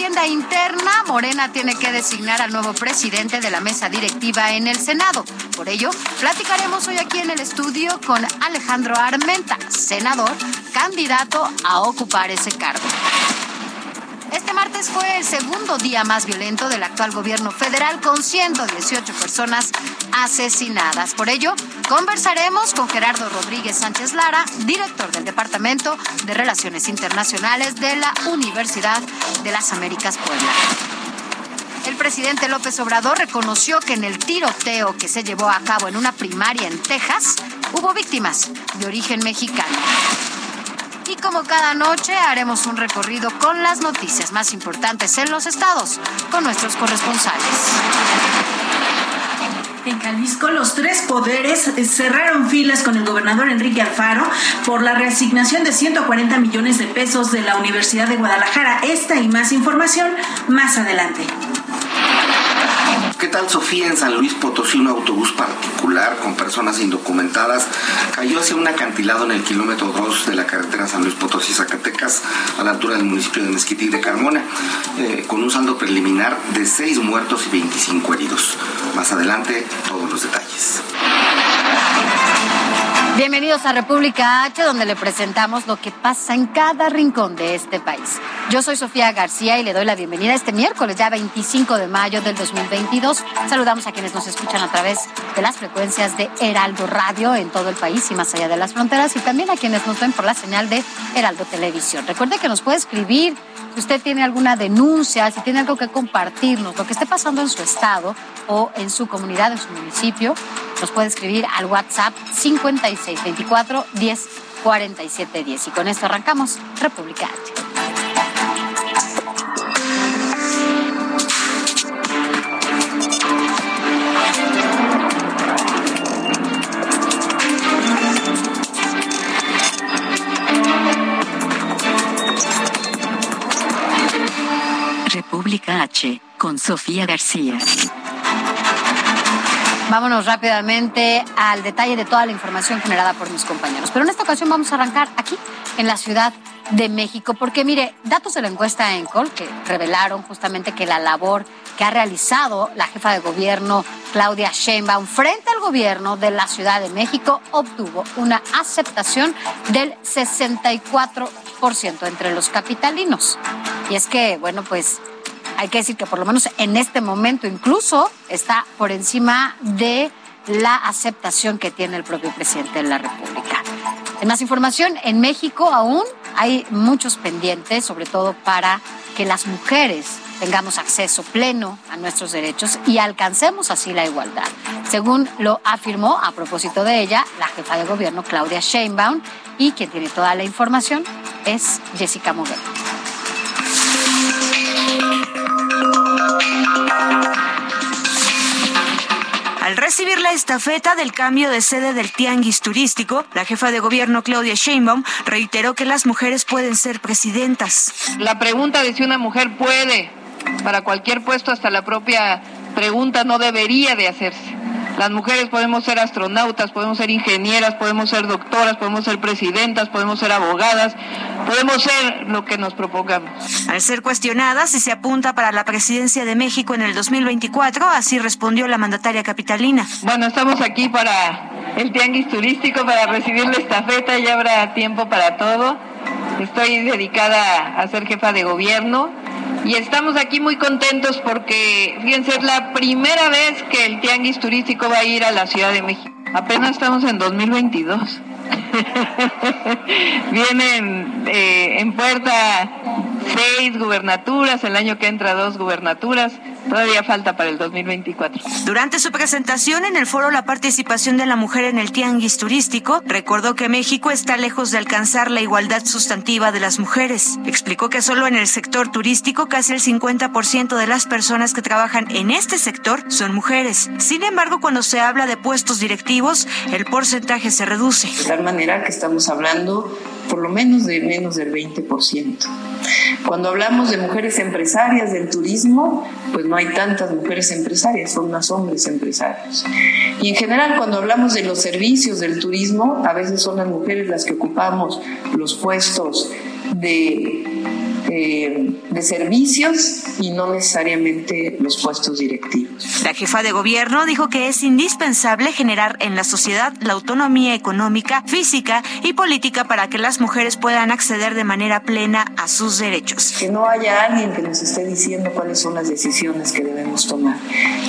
Contienda interna, Morena tiene que designar al nuevo presidente de la mesa directiva en el Senado. Por ello, platicaremos hoy aquí en el estudio con Alejandro Armenta, senador, candidato a ocupar ese cargo. Este martes fue el segundo día más violento del actual gobierno federal con 118 personas asesinadas. Por ello, conversaremos con Gerardo Rodríguez Sánchez Lara, director del Departamento de Relaciones Internacionales de la Universidad de las Américas Puebla. El presidente López Obrador reconoció que en el tiroteo que se llevó a cabo en una primaria en Texas hubo víctimas de origen mexicano. Y como cada noche haremos un recorrido con las noticias más importantes en los estados con nuestros corresponsales. En Jalisco, los tres poderes cerraron filas con el gobernador Enrique Alfaro por la reasignación de 140 millones de pesos de la Universidad de Guadalajara. Esta y más información más adelante. ¿Qué tal, Sofía? En San Luis Potosí, un autobús particular con personas indocumentadas cayó hacia un acantilado en el kilómetro 2 de la carretera San Luis Potosí-Zacatecas, a la altura del municipio de Mezquití de Carmona, eh, con un saldo preliminar de 6 muertos y 25 heridos. Más adelante, todos los detalles. Bienvenidos a República H, donde le presentamos lo que pasa en cada rincón de este país. Yo soy Sofía García y le doy la bienvenida este miércoles, ya 25 de mayo del 2022. Saludamos a quienes nos escuchan a través de las frecuencias de Heraldo Radio en todo el país y más allá de las fronteras, y también a quienes nos ven por la señal de Heraldo Televisión. Recuerde que nos puede escribir si usted tiene alguna denuncia, si tiene algo que compartirnos, lo que esté pasando en su estado o en su comunidad, en su municipio, nos puede escribir al WhatsApp 5624 10 47 10. Y con esto arrancamos República. República H, con Sofía García. Vámonos rápidamente al detalle de toda la información generada por mis compañeros. Pero en esta ocasión vamos a arrancar aquí, en la Ciudad de México, porque mire, datos de la encuesta ENCOL que revelaron justamente que la labor que ha realizado la jefa de gobierno Claudia Sheinbaum frente al gobierno de la Ciudad de México obtuvo una aceptación del 64% entre los capitalinos. Y es que, bueno, pues hay que decir que por lo menos en este momento incluso está por encima de la aceptación que tiene el propio presidente de la República. En más información, en México aún hay muchos pendientes, sobre todo para que las mujeres tengamos acceso pleno a nuestros derechos y alcancemos así la igualdad. Según lo afirmó a propósito de ella la jefa de gobierno Claudia Sheinbaum y quien tiene toda la información es Jessica Moguel. Recibir la estafeta del cambio de sede del tianguis turístico, la jefa de gobierno Claudia Sheinbaum reiteró que las mujeres pueden ser presidentas. La pregunta de si una mujer puede para cualquier puesto, hasta la propia pregunta no debería de hacerse. Las mujeres podemos ser astronautas, podemos ser ingenieras, podemos ser doctoras, podemos ser presidentas, podemos ser abogadas, podemos ser lo que nos propongamos. Al ser cuestionada si se apunta para la presidencia de México en el 2024, así respondió la mandataria capitalina. Bueno, estamos aquí para el tianguis turístico, para recibir la estafeta, ya habrá tiempo para todo. Estoy dedicada a ser jefa de gobierno y estamos aquí muy contentos porque, fíjense, es la primera vez que el tianguis turístico va a ir a la Ciudad de México. Apenas estamos en 2022. Vienen eh, en puerta seis gubernaturas, el año que entra dos gubernaturas. Todavía falta para el 2024. Durante su presentación en el foro La participación de la mujer en el tianguis turístico, recordó que México está lejos de alcanzar la igualdad sustantiva de las mujeres. Explicó que solo en el sector turístico casi el 50% de las personas que trabajan en este sector son mujeres. Sin embargo, cuando se habla de puestos directivos, el porcentaje se reduce. De tal manera que estamos hablando por lo menos de menos del 20%. Cuando hablamos de mujeres empresarias del turismo, pues no hay tantas mujeres empresarias, son más hombres empresarios. Y en general, cuando hablamos de los servicios del turismo, a veces son las mujeres las que ocupamos los puestos de eh, de servicios y no necesariamente los puestos directivos. La jefa de gobierno dijo que es indispensable generar en la sociedad la autonomía económica, física y política para que las mujeres puedan acceder de manera plena a sus derechos. Que no haya alguien que nos esté diciendo cuáles son las decisiones que debemos tomar.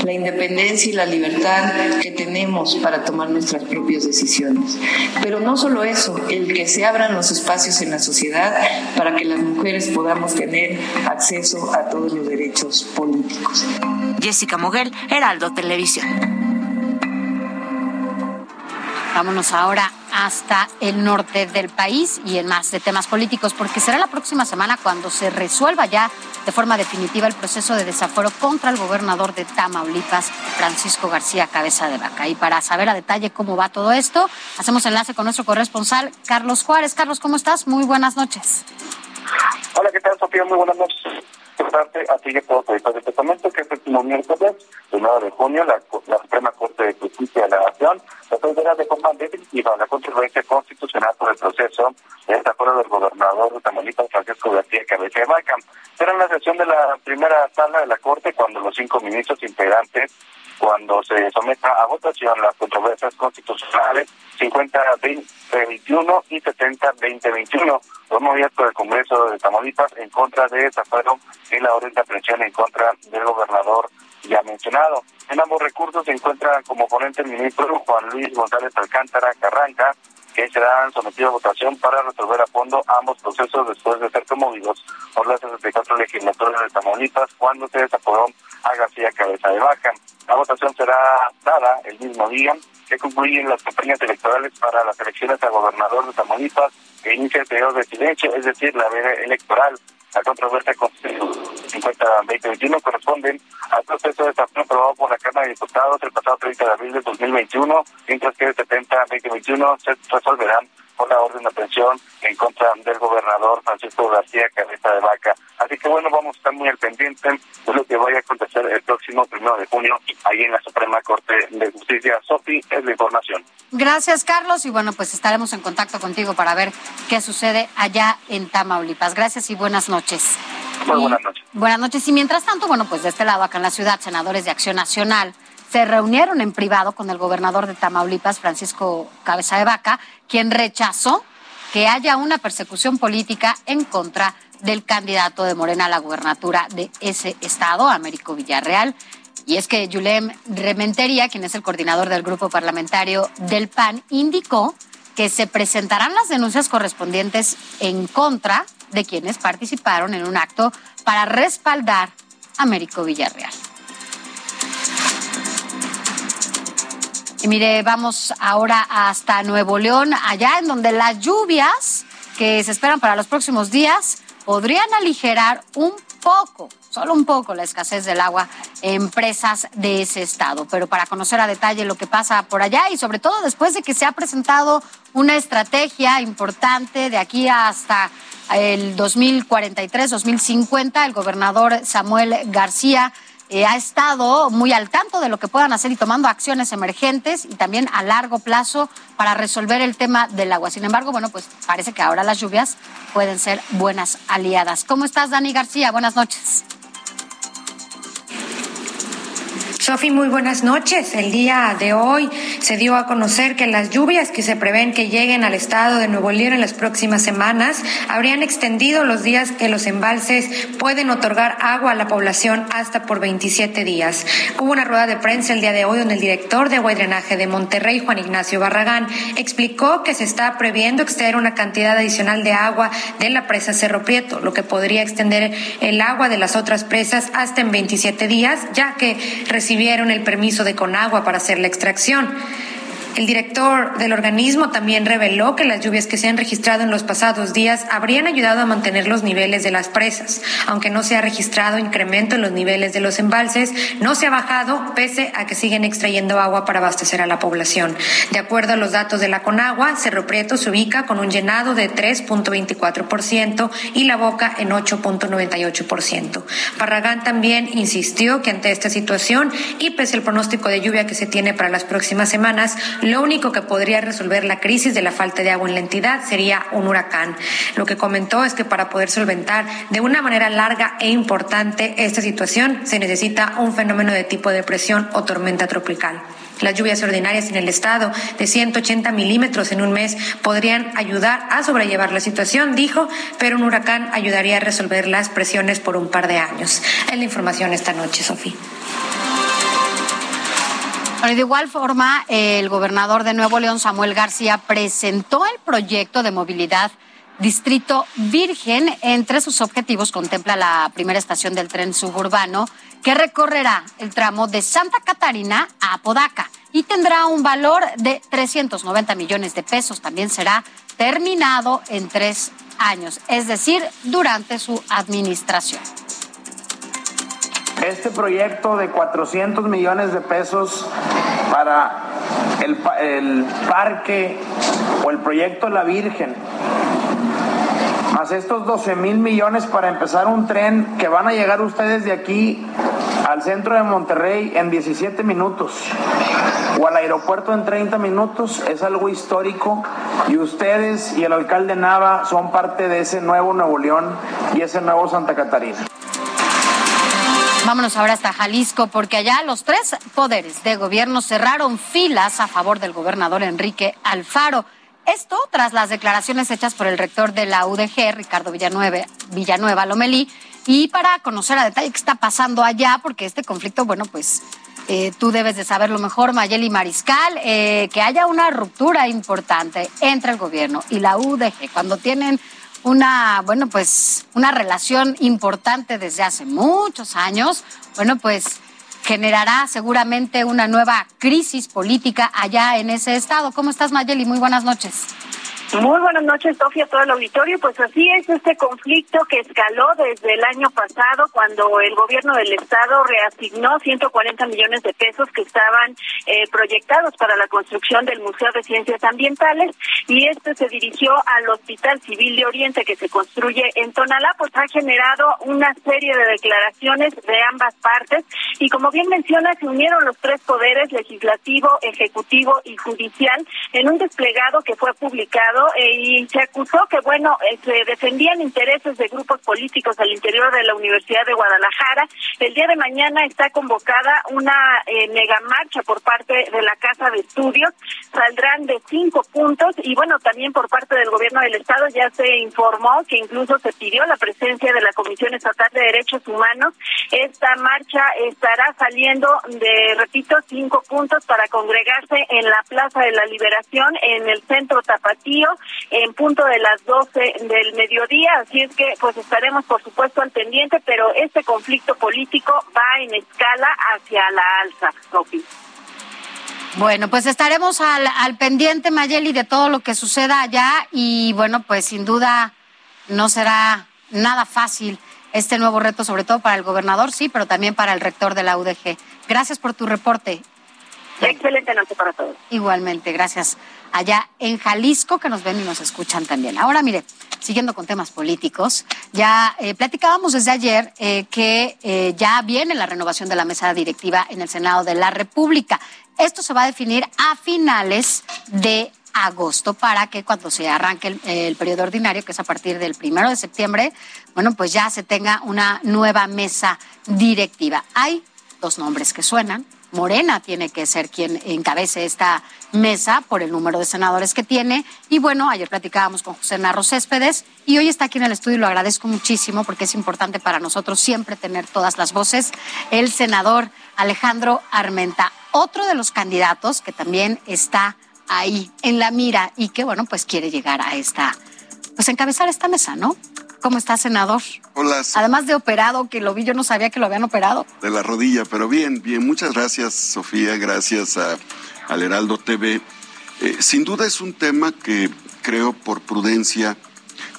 La independencia y la libertad que tenemos para tomar nuestras propias decisiones. Pero no solo eso, el que se abran los espacios en la sociedad para que las mujeres puedan podamos tener acceso a todos los derechos políticos. Jessica Moguel, Heraldo Televisión. Vámonos ahora hasta el norte del país y en más de temas políticos, porque será la próxima semana cuando se resuelva ya de forma definitiva el proceso de desaforo contra el gobernador de Tamaulipas, Francisco García Cabeza de Vaca. Y para saber a detalle cómo va todo esto, hacemos enlace con nuestro corresponsal, Carlos Juárez. Carlos, ¿cómo estás? Muy buenas noches. Hola, ¿qué tal, Sofía? Muy buenas noches. Importante, así que todo Te comento que este último miércoles, el 9 de junio, la, la Suprema Corte de Justicia de la Nación resolverá de forma definitiva la controversia constitucional por el proceso de desacuerdo del gobernador de Tamaulipas, Francisco García Cabeza de Vaca. Será en la sesión de la primera sala de la Corte cuando los cinco ministros integrantes cuando se someta a votación las controversias constitucionales 50-2021 y 70-2021, promovidas por el Congreso de Tamaulipas en contra de desafuero y la orden de aprehensión en contra del gobernador ya mencionado. En ambos recursos se encuentra como ponente el ministro Juan Luis González Alcántara Carranca, que serán sometidos a votación para resolver a fondo ambos procesos después de ser promovidos por las 64 legislaturas de Tamaulipas cuando se desaforó a García Cabeza de Vaca. La votación será dada el mismo día que concluyen las campañas electorales para las elecciones a gobernador de Tamaulipas que inicia el periodo de silencio, es decir, la veda electoral. La controversia constitucional 50-2021 corresponden al proceso de desafío aprobado por la Cámara de Diputados el pasado 30 de abril de 2021, mientras que el 70-2021 se resolverán por la orden de aprehensión en contra del gobernador Francisco García Cabeza de Vaca. Así que bueno, vamos a estar muy al pendiente de lo que vaya a acontecer el próximo primero de junio ahí en la Suprema Corte de Justicia. Sofi, es la información. Gracias, Carlos. Y bueno, pues estaremos en contacto contigo para ver qué sucede allá en Tamaulipas. Gracias y buenas noches. Muy buenas noches. Buenas noches. Y mientras tanto, bueno, pues de este lado, acá en la ciudad, senadores de Acción Nacional se reunieron en privado con el gobernador de Tamaulipas, Francisco Cabeza de Vaca, quien rechazó que haya una persecución política en contra del candidato de Morena a la gubernatura de ese estado, Américo Villarreal. Y es que Yulem Rementería, quien es el coordinador del grupo parlamentario del PAN, indicó que se presentarán las denuncias correspondientes en contra de quienes participaron en un acto para respaldar a Américo Villarreal. Y mire, vamos ahora hasta Nuevo León, allá en donde las lluvias que se esperan para los próximos días podrían aligerar un poco, solo un poco, la escasez del agua en presas de ese estado. Pero para conocer a detalle lo que pasa por allá y sobre todo después de que se ha presentado una estrategia importante de aquí hasta el 2043-2050, el gobernador Samuel García eh, ha estado muy al tanto de lo que puedan hacer y tomando acciones emergentes y también a largo plazo para resolver el tema del agua. Sin embargo, bueno, pues parece que ahora las lluvias pueden ser buenas aliadas. ¿Cómo estás, Dani García? Buenas noches. Sofi, muy buenas noches. El día de hoy se dio a conocer que las lluvias que se prevén que lleguen al estado de Nuevo León en las próximas semanas habrían extendido los días que los embalses pueden otorgar agua a la población hasta por 27 días. Hubo una rueda de prensa el día de hoy donde el director de agua y drenaje de Monterrey, Juan Ignacio Barragán, explicó que se está previendo extraer una cantidad adicional de agua de la presa Cerro Prieto, lo que podría extender el agua de las otras presas hasta en 27 días, ya que recibieron el permiso de Conagua para hacer la extracción. El director del organismo también reveló que las lluvias que se han registrado en los pasados días habrían ayudado a mantener los niveles de las presas. Aunque no se ha registrado incremento en los niveles de los embalses, no se ha bajado pese a que siguen extrayendo agua para abastecer a la población. De acuerdo a los datos de la Conagua, Cerro Prieto se ubica con un llenado de 3.24% y la Boca en 8.98%. Barragán también insistió que ante esta situación y pese al pronóstico de lluvia que se tiene para las próximas semanas, lo único que podría resolver la crisis de la falta de agua en la entidad sería un huracán. Lo que comentó es que para poder solventar de una manera larga e importante esta situación se necesita un fenómeno de tipo depresión o tormenta tropical. Las lluvias ordinarias en el estado de 180 milímetros en un mes podrían ayudar a sobrellevar la situación, dijo, pero un huracán ayudaría a resolver las presiones por un par de años. Es la información esta noche, Sofía. Bueno, de igual forma, el gobernador de Nuevo León, Samuel García, presentó el proyecto de movilidad Distrito Virgen. Entre sus objetivos contempla la primera estación del tren suburbano que recorrerá el tramo de Santa Catarina a Apodaca y tendrá un valor de 390 millones de pesos. También será terminado en tres años, es decir, durante su administración. Este proyecto de 400 millones de pesos para el, el parque o el proyecto La Virgen, más estos 12 mil millones para empezar un tren que van a llegar ustedes de aquí al centro de Monterrey en 17 minutos o al aeropuerto en 30 minutos es algo histórico y ustedes y el alcalde Nava son parte de ese nuevo Nuevo León y ese nuevo Santa Catarina. Vámonos ahora hasta Jalisco, porque allá los tres poderes de gobierno cerraron filas a favor del gobernador Enrique Alfaro. Esto tras las declaraciones hechas por el rector de la UDG, Ricardo Villanueva, Villanueva Lomelí, y para conocer a detalle qué está pasando allá, porque este conflicto, bueno, pues eh, tú debes de saberlo mejor, Mayeli Mariscal, eh, que haya una ruptura importante entre el gobierno y la UDG cuando tienen una, bueno, pues una relación importante desde hace muchos años, bueno, pues generará seguramente una nueva crisis política allá en ese estado. ¿Cómo estás, Mayeli? Muy buenas noches. Muy buenas noches, Sofía, todo el auditorio. Pues así es este conflicto que escaló desde el año pasado cuando el gobierno del estado reasignó 140 millones de pesos que estaban eh, proyectados para la construcción del Museo de Ciencias Ambientales. Y este se dirigió al Hospital Civil de Oriente que se construye en Tonalá, pues ha generado una serie de declaraciones de ambas partes. Y como bien menciona, se unieron los tres poderes, legislativo, ejecutivo y judicial, en un desplegado que fue publicado eh, y se acusó que, bueno, eh, se defendían intereses de grupos políticos al interior de la Universidad de Guadalajara. El día de mañana está convocada una eh, mega marcha por parte de la Casa de Estudios. Saldrán de cinco puntos y, bueno, también por parte del gobierno del Estado ya se informó que incluso se pidió la presencia de la Comisión Estatal de Derechos Humanos. Esta marcha estará saliendo de, repito, cinco puntos para congregarse en la Plaza de la Liberación en el centro Tapatío en punto de las 12 del mediodía, así es que pues estaremos por supuesto al pendiente, pero este conflicto político va en escala hacia la alza, Sofi. Bueno, pues estaremos al, al pendiente, Mayeli, de todo lo que suceda allá y bueno, pues sin duda no será nada fácil este nuevo reto, sobre todo para el gobernador, sí, pero también para el rector de la UDG. Gracias por tu reporte. Excelente noche para todos. Igualmente, gracias. Allá en Jalisco, que nos ven y nos escuchan también. Ahora, mire, siguiendo con temas políticos, ya eh, platicábamos desde ayer eh, que eh, ya viene la renovación de la mesa directiva en el Senado de la República. Esto se va a definir a finales de agosto para que cuando se arranque el, el, periodo ordinario, que es a partir del primero de septiembre, bueno, pues ya se tenga una nueva mesa directiva. Hay dos nombres que suenan, Morena tiene que ser quien encabece esta mesa por el número de senadores que tiene. Y bueno, ayer platicábamos con José Narro Céspedes y hoy está aquí en el estudio y lo agradezco muchísimo porque es importante para nosotros siempre tener todas las voces. El senador Alejandro Armenta, otro de los candidatos que también está ahí en la mira y que bueno, pues quiere llegar a esta, pues encabezar esta mesa, ¿no? ¿Cómo está, senador? Hola. Además de operado, que lo vi, yo no sabía que lo habían operado. De la rodilla, pero bien, bien. Muchas gracias, Sofía. Gracias a, al Heraldo TV. Eh, sin duda es un tema que creo por prudencia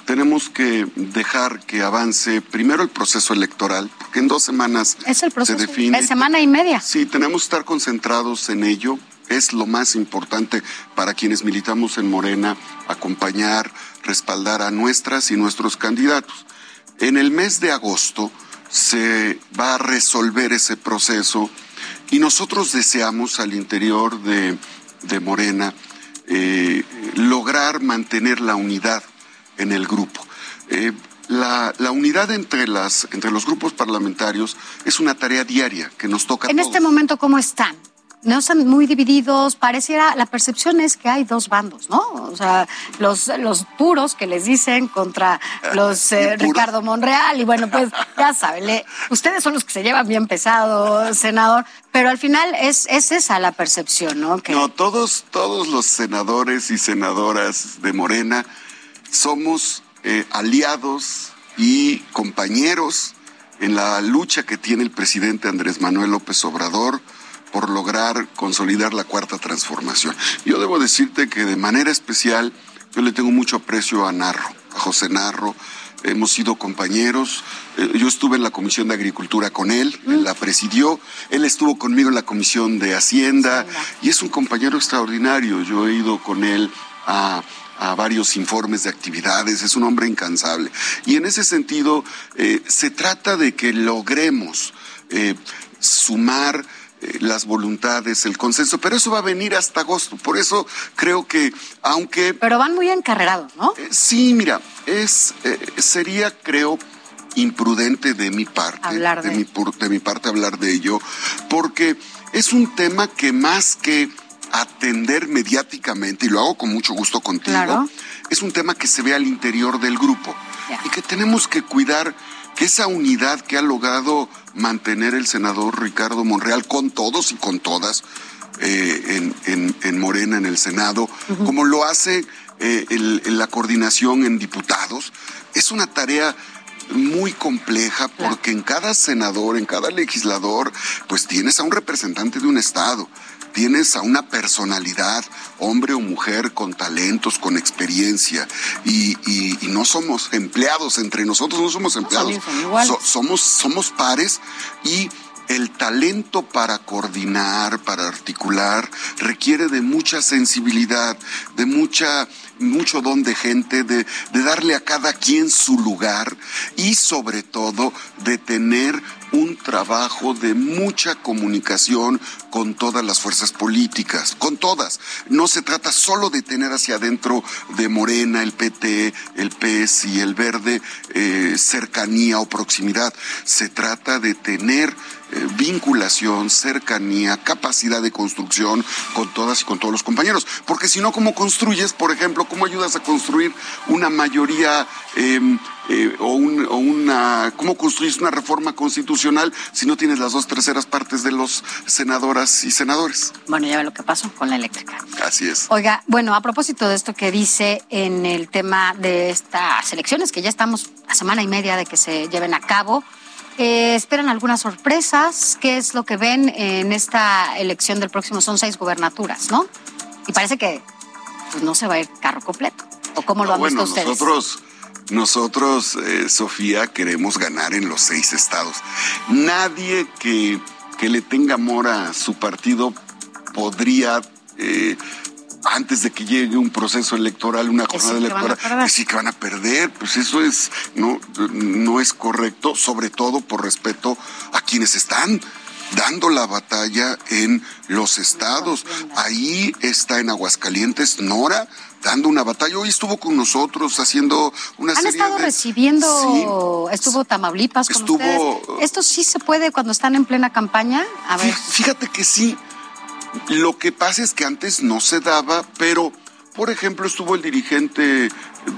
tenemos que dejar que avance primero el proceso electoral, porque en dos semanas es el proceso, se define. Es semana y media. Sí, tenemos que estar concentrados en ello. Es lo más importante para quienes militamos en Morena, acompañar, respaldar a nuestras y nuestros candidatos. En el mes de agosto se va a resolver ese proceso y nosotros deseamos al interior de, de Morena eh, lograr mantener la unidad en el grupo. Eh, la, la, unidad entre, las, entre los grupos parlamentarios es una tarea diaria que nos toca. En todos. este momento, ¿cómo están? No están muy divididos, pareciera, la percepción es que hay dos bandos, ¿no? O sea, los, los puros que les dicen contra los eh, Ricardo Monreal, y bueno, pues ya saben, le, ustedes son los que se llevan bien pesado, senador, pero al final es, es esa la percepción, ¿no? Que... No, todos, todos los senadores y senadoras de Morena somos eh, aliados y compañeros en la lucha que tiene el presidente Andrés Manuel López Obrador por lograr consolidar la cuarta transformación. Yo debo decirte que de manera especial yo le tengo mucho aprecio a Narro, a José Narro. Hemos sido compañeros. Yo estuve en la Comisión de Agricultura con él, él la presidió. Él estuvo conmigo en la Comisión de Hacienda y es un compañero extraordinario. Yo he ido con él a a varios informes de actividades, es un hombre incansable. Y en ese sentido, eh, se trata de que logremos eh, sumar eh, las voluntades, el consenso, pero eso va a venir hasta agosto. Por eso creo que, aunque... Pero van muy encarrerados, ¿no? sí, mira, es, sería, creo, imprudente de mi parte, hablar de, de, mi, de mi parte hablar de ello, porque es un tema que más que atender mediáticamente, y lo hago con mucho gusto contigo, claro. es un tema que se ve al interior del grupo yeah. y que tenemos que cuidar que esa unidad que ha logrado mantener el senador Ricardo Monreal con todos y con todas eh, en, en, en, Morena, en el Senado, uh -huh. como lo hace eh, el, la coordinación en diputados, es una tarea muy compleja porque en cada senador, en cada legislador, pues tienes a un representante de un estado, tienes a una personalidad, hombre o mujer, con talentos, con experiencia, y, y, y no somos empleados entre nosotros, no somos empleados, so, somos, somos pares y el talento para coordinar, para articular, requiere de mucha sensibilidad, de mucha, mucho don de gente, de, de darle a cada quien su lugar y sobre todo de tener un trabajo de mucha comunicación con todas las fuerzas políticas, con todas. No se trata solo de tener hacia adentro de Morena, el PT, el PS y el Verde eh, cercanía o proximidad. Se trata de tener eh, vinculación, cercanía, capacidad de construcción con todas y con todos los compañeros. Porque si no, ¿cómo construyes, por ejemplo, cómo ayudas a construir una mayoría eh, eh, o, un, o, una, cómo construyes una reforma constitucional si no tienes las dos terceras partes de los senadoras y senadores? Bueno, ya ve lo que pasó con la eléctrica. Así es. Oiga, bueno, a propósito de esto que dice en el tema de estas elecciones, que ya estamos a semana y media de que se lleven a cabo, eh, ¿Esperan algunas sorpresas? ¿Qué es lo que ven en esta elección del próximo? Son seis gubernaturas, ¿no? Y parece que pues, no se va a ir carro completo. ¿O cómo lo no, han bueno, visto ustedes? Nosotros, nosotros eh, Sofía, queremos ganar en los seis estados. Nadie que, que le tenga amor a su partido podría... Eh, antes de que llegue un proceso electoral, una jornada sí electoral, sí que van a perder, pues eso es no no es correcto, sobre todo por respeto a quienes están dando la batalla en los estados. Ahí está en Aguascalientes Nora dando una batalla. Hoy estuvo con nosotros haciendo una Han estado recibiendo, estuvo Tamaulipas con estuvo... ustedes. ¿Esto sí se puede cuando están en plena campaña? A ver. Fíjate que sí. Lo que pasa es que antes no se daba, pero, por ejemplo, estuvo el dirigente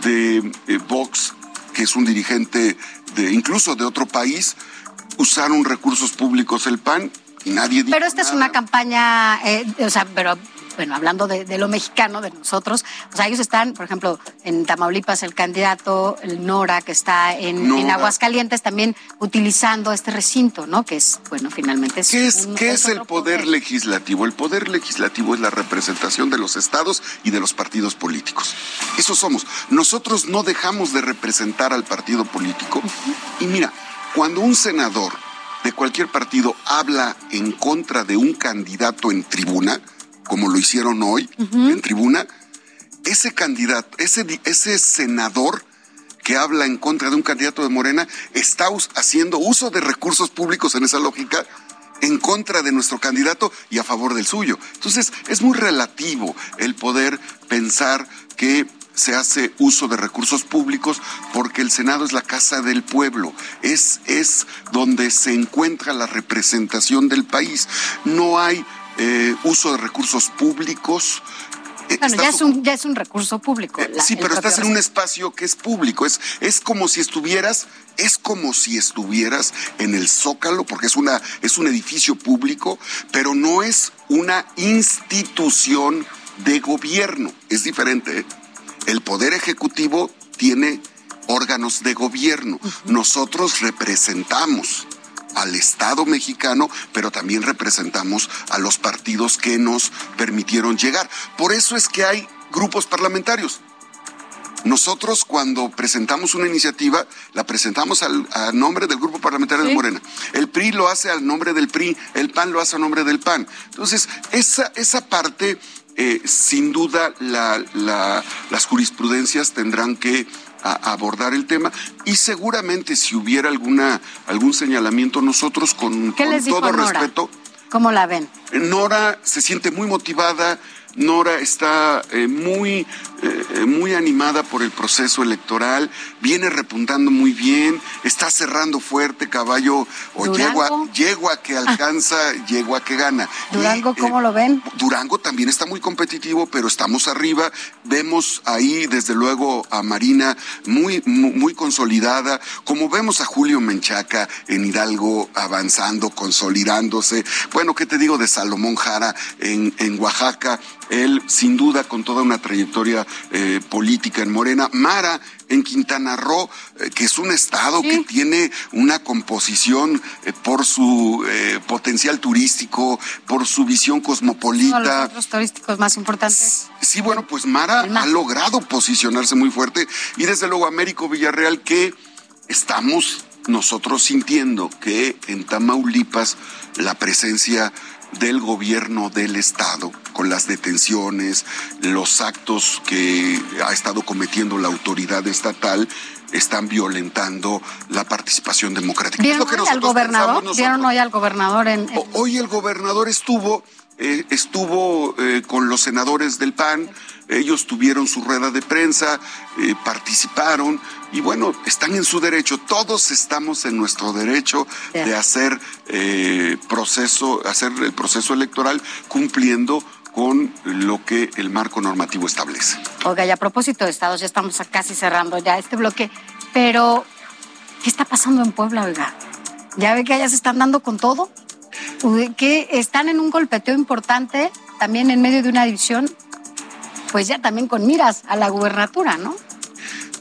de eh, Vox, que es un dirigente de incluso de otro país, usaron recursos públicos el PAN y nadie dijo Pero esta es una campaña, eh, o sea, pero bueno, hablando de, lo mexicano, de nosotros, o sea, ellos están, por ejemplo, en Tamaulipas, el candidato, el Nora, que está en, Aguascalientes, también utilizando este recinto, ¿no? Que es, bueno, finalmente es. ¿Qué es, ¿qué es el poder, legislativo? El poder legislativo es la representación de los estados y de los partidos políticos. Eso somos. Nosotros no dejamos de representar al partido político. Y mira, cuando un senador de cualquier partido habla en contra de un candidato en tribuna, como lo hicieron hoy en tribuna, ese candidato, ese, ese senador que habla en contra de un candidato de Morena está haciendo uso de recursos públicos en esa lógica en contra de nuestro candidato y a favor del suyo. Entonces, es muy relativo el poder pensar que se hace uso de recursos públicos porque el Senado es la casa del pueblo, es, es donde se encuentra la representación del país. No hay eh, uso de recursos públicos. Eh, bueno, ya es, un, ya es un recurso público. Eh, sí, pero estás en un espacio que es público. Es, es como si estuvieras, es como si estuvieras en el Zócalo, porque es una, es un edificio público, pero no es una institución de gobierno. Es diferente. El poder ejecutivo tiene órganos de gobierno. Nosotros representamos al Estado mexicano, pero también representamos a los partidos que nos permitieron llegar. Por eso es que hay grupos parlamentarios. Nosotros cuando presentamos una iniciativa, la presentamos al nombre del Grupo Parlamentario de Morena. El PRI lo hace al nombre del PRI, el PAN lo hace al nombre del PAN. Entonces, esa, esa parte, eh, sin duda, las jurisprudencias tendrán que a abordar el tema y seguramente si hubiera alguna algún señalamiento nosotros con, todo respeto ¿Cómo la ven? Nora se siente muy motivada, Nora está eh, muy, eh, muy animada por el proceso electoral, viene repuntando muy bien, está cerrando fuerte caballo o yegua, yegua que alcanza, yegua que gana. Durango, ¿cómo eh, lo ven? Durango también está muy competitivo, pero estamos arriba. Vemos ahí, desde luego, a Marina muy, muy, consolidada, como vemos a Julio Menchaca en Hidalgo avanzando, consolidándose. Bueno, ¿qué te digo de Salomón Jara en, en Oaxaca? él sin duda con toda una trayectoria eh, política en Morena. Mara en Quintana Roo, eh, que es un estado que tiene una composición eh, por su potencial turístico, por su visión cosmopolita. Uno de los turísticos más importantes. Sí, bueno, pues Mara ha logrado posicionarse muy fuerte y desde luego Américo Villarreal que estamos nosotros sintiendo que en Tamaulipas la presencia del gobierno del Estado, con las detenciones, los actos que ha estado cometiendo la autoridad estatal, están violentando la participación democrática. ¿Vieron hoy al gobernador? ¿Vieron hoy al gobernador en, Hoy el gobernador estuvo, eh, estuvo eh, con los senadores del PAN, ellos tuvieron su rueda de prensa, eh, participaron y bueno, están en su derecho. Todos estamos en nuestro derecho de hacer proceso, hacer el proceso electoral cumpliendo con lo que el marco normativo establece. Oiga, y a propósito de estados, ya estamos casi cerrando ya este bloque, pero ¿qué está pasando en Puebla, oiga? ¿Ya ve que allá se están dando con todo? Que están en un golpeteo importante, también en medio de una división pues ya también con miras a la gubernatura, ¿no?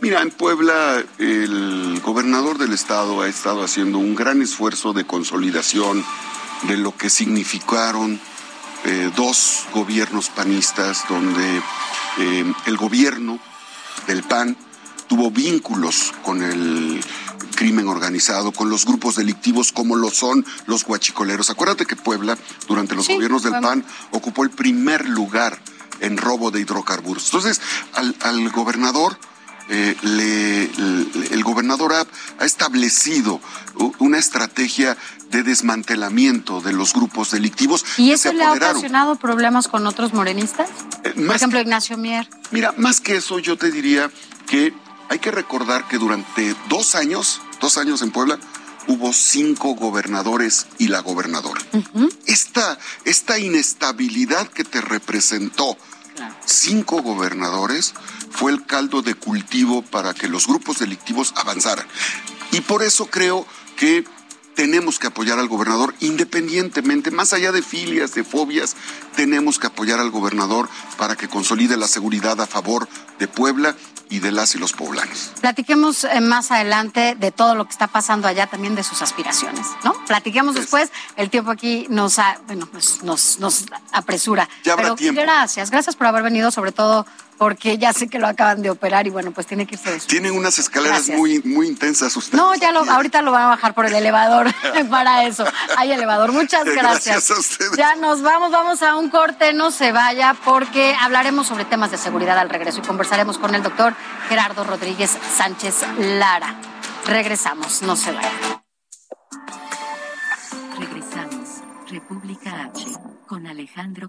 Mira, en Puebla el gobernador del estado ha estado haciendo un gran esfuerzo de consolidación de lo que significaron eh, dos gobiernos panistas donde eh, el gobierno del PAN tuvo vínculos con el crimen organizado, con los grupos delictivos como lo son los guachicoleros. Acuérdate que Puebla, durante los gobiernos del PAN, ocupó el primer lugar en robo de hidrocarburos. Entonces, al, gobernador eh, el gobernador ha, establecido una estrategia de desmantelamiento de los grupos delictivos. ¿Y eso le ha ocasionado problemas con otros morenistas? Eh, Por ejemplo, Ignacio Mier. Mira, más que eso, yo te diría que hay que recordar que durante dos años, dos años en Puebla, hubo cinco gobernadores y la gobernadora. esta, esta inestabilidad que te representó cinco gobernadores fue el caldo de cultivo para que los grupos delictivos avanzaran. Y por eso creo que tenemos que apoyar al gobernador independientemente, más allá de filias, de fobias, tenemos que apoyar al gobernador para que consolide la seguridad a favor de Puebla y de las y los poblanos. Platiquemos eh, más adelante de todo lo que está pasando allá, también de sus aspiraciones, ¿no? Platiquemos después. El tiempo aquí nos, bueno, pues, nos, nos apresura. Ya habrá tiempo. Gracias, gracias por haber venido, sobre todo porque ya sé que lo acaban de operar y bueno, pues tiene que irse después. Tienen unas escaleras muy, muy intensas ustedes. No, ya lo, ahorita lo van a bajar por el elevador para eso. Hay elevador. Muchas gracias. Gracias a ustedes. Ya nos vamos, vamos a un corte, no se vaya, porque hablaremos sobre temas de seguridad al regreso y conversaremos con el doctor Gerardo Rodríguez Sánchez Lara. Regresamos, no se vaya. Regresamos. República H con Alejandro.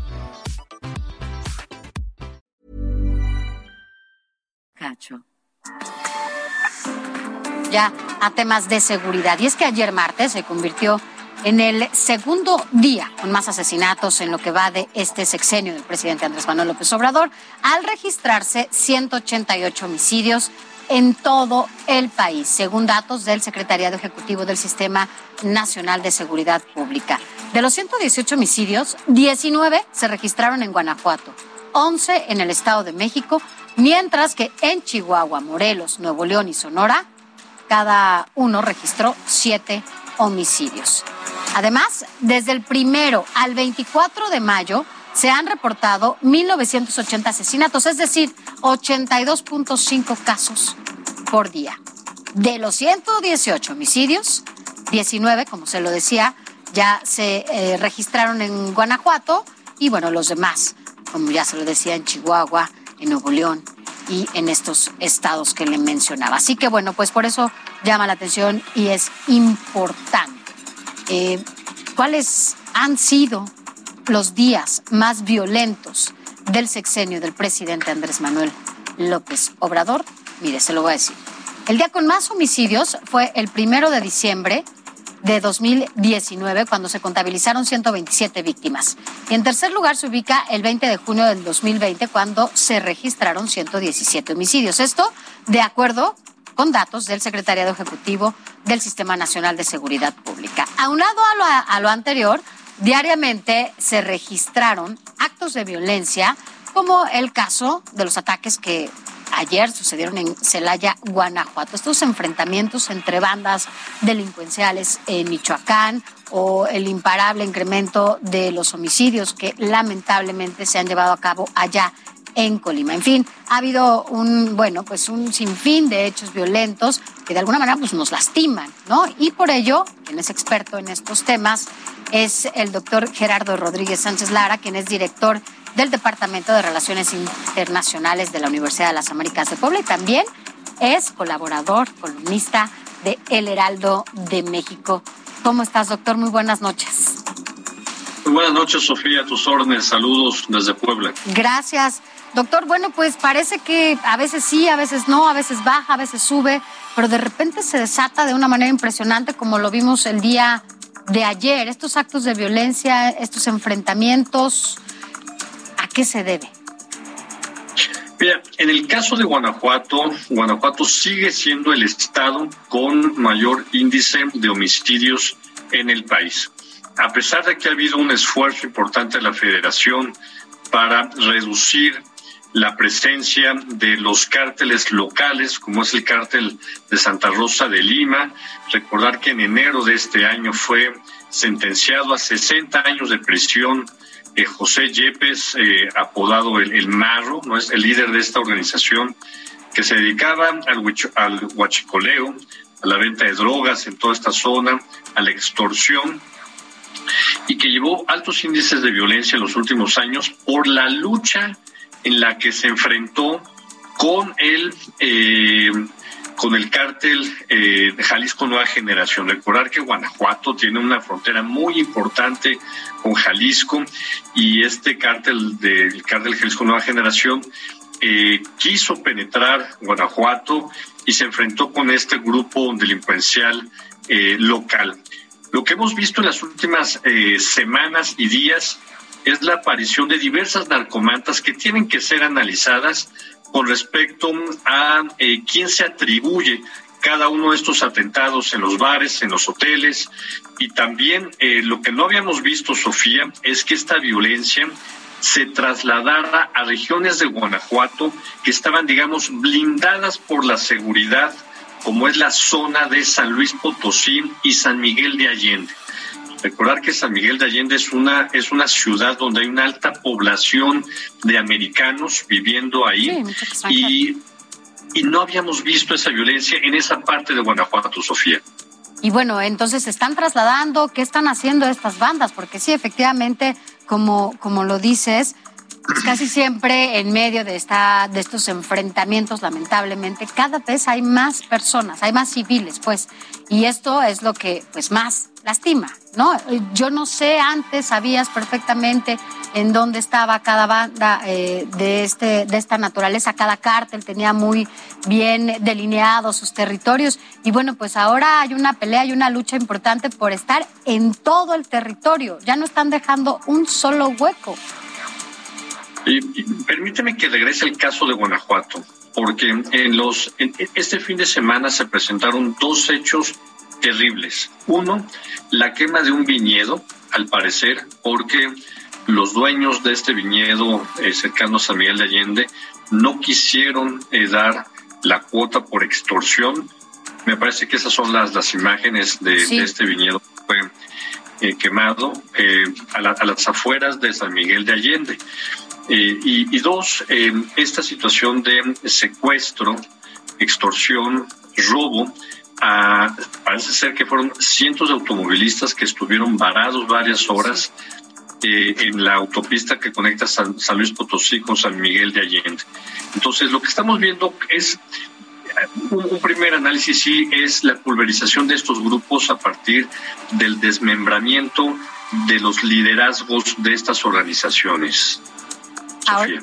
Ya a temas de seguridad. Y es que ayer martes se convirtió en el segundo día con más asesinatos en lo que va de este sexenio del presidente Andrés Manuel López Obrador, al registrarse 188 homicidios en todo el país, según datos del Secretariado Ejecutivo del Sistema Nacional de Seguridad Pública. De los 118 homicidios, 19 se registraron en Guanajuato, 11 en el Estado de México, mientras que en Chihuahua, Morelos, Nuevo León y Sonora, cada uno registró 7 homicidios. Además, desde el primero al 24 de mayo se han reportado 1.980 asesinatos, es decir, 82.5 casos por día. De los 118 homicidios, 19, como se lo decía, ya se eh, registraron en Guanajuato y bueno, los demás, como ya se lo decía, en Chihuahua, en Nuevo León y en estos estados que le mencionaba. Así que bueno, pues por eso llama la atención y es importante. Eh, ¿Cuáles han sido los días más violentos del sexenio del presidente Andrés Manuel López Obrador? Mire, se lo voy a decir. El día con más homicidios fue el primero de diciembre de 2019, cuando se contabilizaron 127 víctimas. Y en tercer lugar se ubica el 20 de junio del 2020, cuando se registraron 117 homicidios. Esto de acuerdo con datos del Secretariado Ejecutivo del Sistema Nacional de Seguridad Pública. Aunado a lo, a lo anterior, diariamente se registraron actos de violencia, como el caso de los ataques que ayer sucedieron en Celaya, Guanajuato. Estos enfrentamientos entre bandas delincuenciales en Michoacán o el imparable incremento de los homicidios que lamentablemente se han llevado a cabo allá en Colima. En fin, ha habido un, bueno, pues un sinfín de hechos violentos que de alguna manera pues nos lastiman, ¿no? Y por ello, quien es experto en estos temas es el doctor Gerardo Rodríguez Sánchez Lara, quien es director del Departamento de Relaciones Internacionales de la Universidad de las Américas de Puebla y también es colaborador, columnista de El Heraldo de México. ¿Cómo estás, doctor? Muy buenas noches. Muy buenas noches, Sofía. Tus órdenes. Saludos desde Puebla. Gracias. Doctor, bueno, pues parece que a veces sí, a veces no, a veces baja, a veces sube, pero de repente se desata de una manera impresionante como lo vimos el día de ayer. Estos actos de violencia, estos enfrentamientos, ¿a qué se debe? Mira, en el caso de Guanajuato, Guanajuato sigue siendo el estado con mayor índice de homicidios en el país. A pesar de que ha habido un esfuerzo importante de la federación para reducir la presencia de los cárteles locales, como es el cártel de Santa Rosa de Lima. Recordar que en enero de este año fue sentenciado a 60 años de prisión eh, José Yepes, eh, apodado el, Marro, no es el líder de esta organización, que se dedicaba al, al huachicoleo, a la venta de drogas en toda esta zona, a la extorsión y que llevó altos índices de violencia en los últimos años por la lucha en la que se enfrentó con el eh, con el cártel eh, de Jalisco Nueva Generación. Recordar que Guanajuato tiene una frontera muy importante con Jalisco y este cártel del cártel Jalisco Nueva Generación eh, quiso penetrar Guanajuato y se enfrentó con este grupo delincuencial local. Lo que hemos visto en las últimas semanas y días es la aparición de diversas narcomantas que tienen que ser analizadas con respecto a eh, quién se atribuye cada uno de estos atentados en los bares, en los hoteles. Y también eh, lo que no habíamos visto, Sofía, es que esta violencia se trasladara a regiones de Guanajuato que estaban, digamos, blindadas por la seguridad, como es la zona de San Luis Potosí y San Miguel de Allende. Recordar que San Miguel de Allende es una, es una ciudad donde hay una alta población de americanos viviendo ahí y, y no habíamos visto esa violencia en esa parte de Guanajuato, Sofía. Y bueno, entonces se están trasladando, ¿qué están haciendo estas bandas? Porque sí, efectivamente, como, como lo dices, casi siempre en medio de, esta, de estos enfrentamientos, lamentablemente, cada vez hay más personas, hay más civiles, pues, y esto es lo que pues más lastima, ¿no? Yo no sé, antes sabías perfectamente en dónde estaba cada banda eh, de, este, de esta naturaleza, cada cártel tenía muy bien delineados sus territorios y bueno, pues ahora hay una pelea, hay una lucha importante por estar en todo el territorio, ya no están dejando un solo hueco. Y, permíteme que regrese el caso de Guanajuato, porque en los en este fin de semana se presentaron dos hechos terribles. Uno, la quema de un viñedo, al parecer, porque los dueños de este viñedo eh, cercano a San Miguel de Allende no quisieron eh, dar la cuota por extorsión. Me parece que esas son las, las imágenes de, este viñedo que fue eh, quemado a, a, las afueras de San Miguel de Allende. Y, y, dos, esta situación de secuestro, extorsión, robo, parece ser que fueron cientos de automovilistas que estuvieron varados varias horas eh, en la autopista que conecta San, Luis Potosí con San Miguel de Allende. Entonces, lo que estamos viendo es un, un, primer análisis sí es la pulverización de estos grupos a partir del desmembramiento de los liderazgos de estas organizaciones.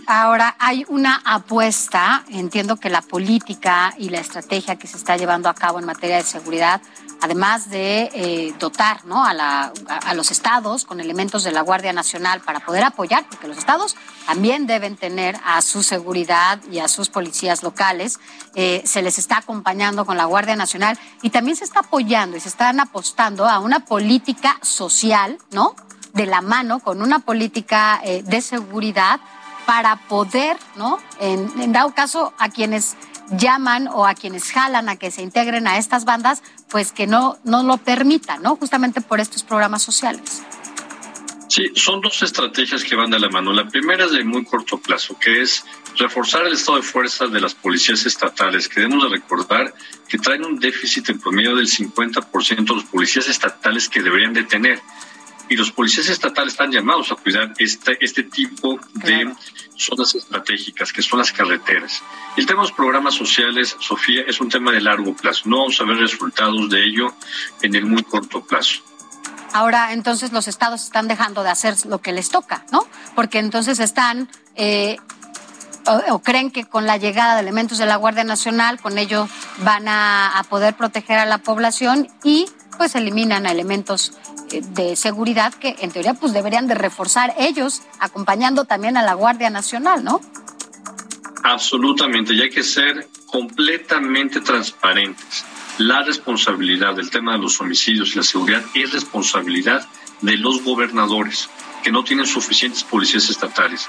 Ahora, hay una apuesta, entiendo que la política y la estrategia que se está llevando a cabo en materia de seguridad, además de eh, dotar ¿no? a, los estados con elementos de la Guardia Nacional para poder apoyar, porque los estados también deben tener a su seguridad y a sus policías locales, eh, se les está acompañando con la Guardia Nacional y también se está apoyando y se están apostando a una política social, ¿no? De la mano con una política eh, de seguridad para poder, ¿no? En, dado caso, a quienes llaman o a quienes jalan a que se integren a estas bandas, pues que no, no lo permitan, ¿no? Justamente por estos programas sociales. Sí, son dos estrategias que van de la mano. La primera es de muy corto plazo, que es reforzar el estado de fuerza de las policías estatales, que debemos de recordar que traen un déficit en promedio del 50% de los policías estatales que deberían de tener y los policías estatales están llamados a cuidar este, este tipo de zonas estratégicas, que son las carreteras. El tema de los programas sociales, Sofía, es un tema de largo plazo. No vamos a ver resultados de ello en el muy corto plazo. Ahora, entonces los estados están dejando de hacer lo que les toca, ¿no? Porque entonces están eh, o, creen que con la llegada de elementos de la Guardia Nacional, con ello van a, a poder proteger a la población y pues eliminan a elementos de seguridad que en teoría pues deberían de reforzar ellos, acompañando también a la Guardia Nacional, ¿no? Absolutamente, y hay que ser completamente transparentes. La responsabilidad del tema de los homicidios y la seguridad es responsabilidad de los gobernadores, que no tienen suficientes policías estatales.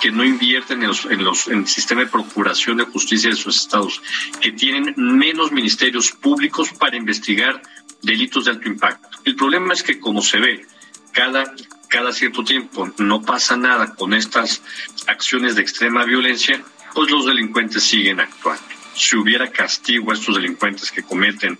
que no invierten en, los, en, los, en el sistema de procuración de justicia de sus estados, que tienen menos ministerios públicos para investigar delitos de alto impacto. El problema es que, como se ve, cada, cada cierto tiempo no pasa nada con estas acciones de extrema violencia, pues los delincuentes siguen actuando. Si hubiera castigo a estos delincuentes que cometen